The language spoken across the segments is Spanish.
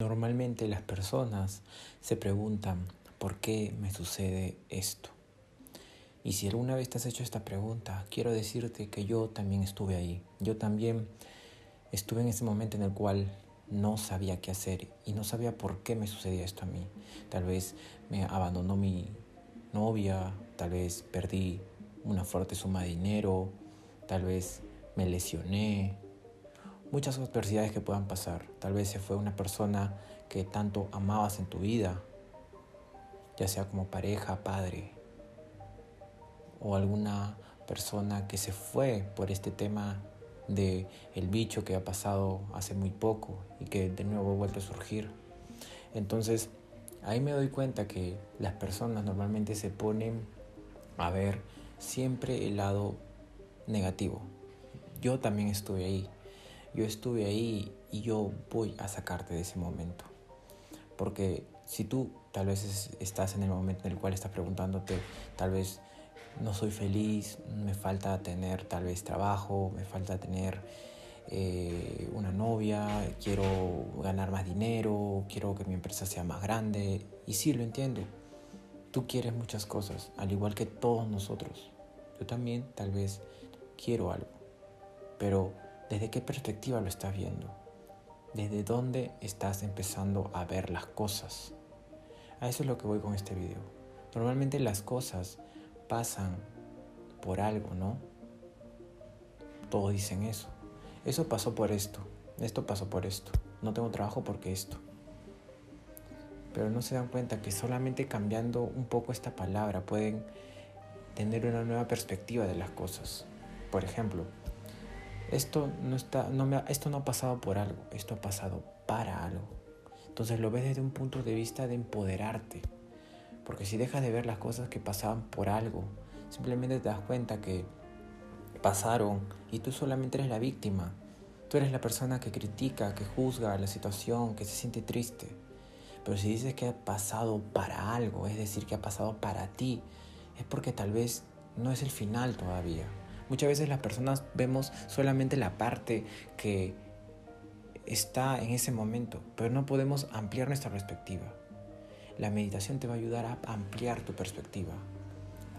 Normalmente las personas se preguntan, ¿por qué me sucede esto? Y si alguna vez te has hecho esta pregunta, quiero decirte que yo también estuve ahí. Yo también estuve en ese momento en el cual no sabía qué hacer y no sabía por qué me sucedía esto a mí. Tal vez me abandonó mi novia, tal vez perdí una fuerte suma de dinero, tal vez me lesioné, muchas adversidades que puedan pasar. Tal vez se fue una persona que tanto amabas en tu vida, ya sea como pareja, padre, o alguna persona que se fue por este tema de el bicho que ha pasado hace muy poco y que de nuevo vuelve a surgir. Entonces, ahí me doy cuenta que las personas normalmente se ponen a ver siempre el lado negativo. Yo también estuve ahí yo estuve ahí y yo voy a sacarte de ese momento. Porque si tú tal vez estás en el momento en el cual estás preguntándote, tal vez no soy feliz, me falta tener tal vez trabajo, me falta tener eh, una novia, quiero ganar más dinero, quiero que mi empresa sea más grande. Y sí, lo entiendo. Tú quieres muchas cosas, al igual que todos nosotros. Yo también tal vez quiero algo, pero ¿Desde qué perspectiva lo estás viendo? ¿Desde dónde estás empezando a ver las cosas? A eso es lo que voy con este video. Normalmente las cosas pasan por algo, ¿no? Todos dicen eso. Eso pasó por esto. Esto pasó por esto. No tengo trabajo porque esto. Pero no se dan cuenta que solamente cambiando un poco esta palabra pueden tener una nueva perspectiva de las cosas. Por ejemplo, esto no, está, no esto no ha pasado por algo, esto ha pasado para algo. Entonces lo ves desde un punto de vista de empoderarte. Porque si dejas de ver las cosas que pasaban por algo, simplemente te das cuenta que pasaron y tú solamente eres la víctima. Tú eres la persona que critica, que juzga la situación, que se siente triste. Pero si dices que ha pasado para algo, es decir, que ha pasado para ti, es porque tal vez no es el final todavía. Muchas veces las personas vemos solamente la parte que está en ese momento, pero no podemos ampliar nuestra perspectiva. La meditación te va a ayudar a ampliar tu perspectiva,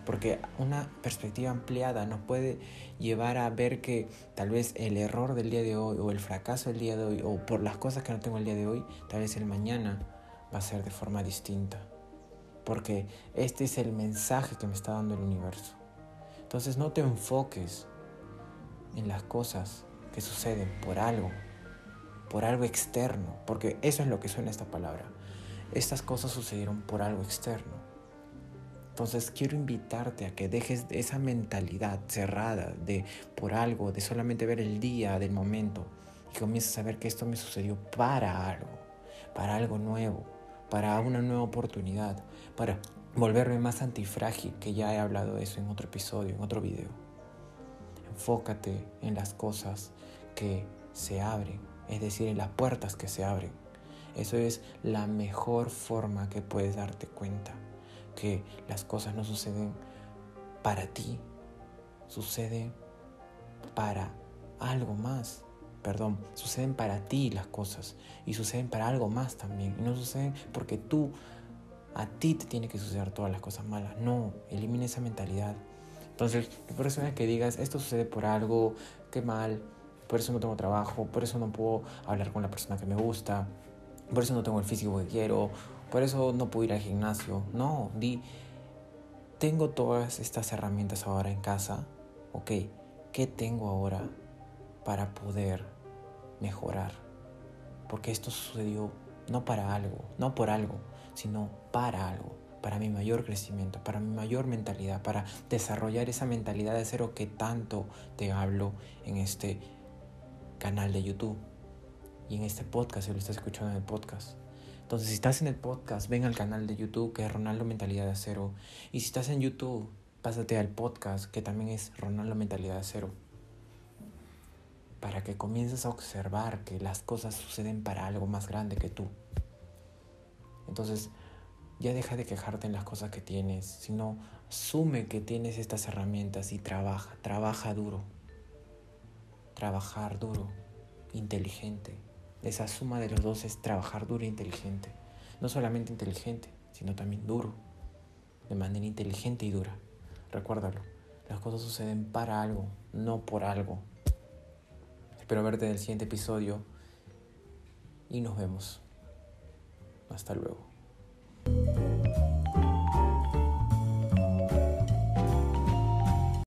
porque una perspectiva ampliada nos puede llevar a ver que tal vez el error del día de hoy o el fracaso del día de hoy o por las cosas que no tengo el día de hoy, tal vez el mañana va a ser de forma distinta, porque este es el mensaje que me está dando el universo. Entonces no te enfoques en las cosas que suceden por algo, por algo externo, porque eso es lo que suena esta palabra. Estas cosas sucedieron por algo externo. Entonces quiero invitarte a que dejes esa mentalidad cerrada de por algo, de solamente ver el día del momento y comiences a ver que esto me sucedió para algo, para algo nuevo, para una nueva oportunidad, para volverme más antifrágil, que ya he hablado de eso en otro episodio, en otro video. Enfócate en las cosas que se abren, es decir, en las puertas que se abren. Eso es la mejor forma que puedes darte cuenta, que las cosas no suceden para ti, suceden para algo más. Perdón, suceden para ti las cosas y suceden para algo más también. Y no suceden porque tú a ti te tiene que suceder todas las cosas malas. No, elimina esa mentalidad. Entonces, por eso es que digas, esto sucede por algo, qué mal, por eso no tengo trabajo, por eso no puedo hablar con la persona que me gusta, por eso no tengo el físico que quiero, por eso no puedo ir al gimnasio. No, di, tengo todas estas herramientas ahora en casa, ok, ¿qué tengo ahora para poder mejorar? Porque esto sucedió no para algo, no por algo, sino para algo, para mi mayor crecimiento, para mi mayor mentalidad, para desarrollar esa mentalidad de cero que tanto te hablo en este canal de YouTube y en este podcast, si lo estás escuchando en el podcast. Entonces, si estás en el podcast, ven al canal de YouTube que es Ronaldo Mentalidad de Cero. Y si estás en YouTube, pásate al podcast que también es Ronaldo Mentalidad de Cero. Para que comiences a observar que las cosas suceden para algo más grande que tú. Entonces, ya deja de quejarte en las cosas que tienes, sino asume que tienes estas herramientas y trabaja, trabaja duro. Trabajar duro, inteligente, Esa suma de los dos es trabajar duro e inteligente. No solamente inteligente, sino también duro. De manera inteligente y dura. Recuérdalo. Las cosas suceden para algo, no por algo. Espero verte en el siguiente episodio y nos vemos. Hasta luego.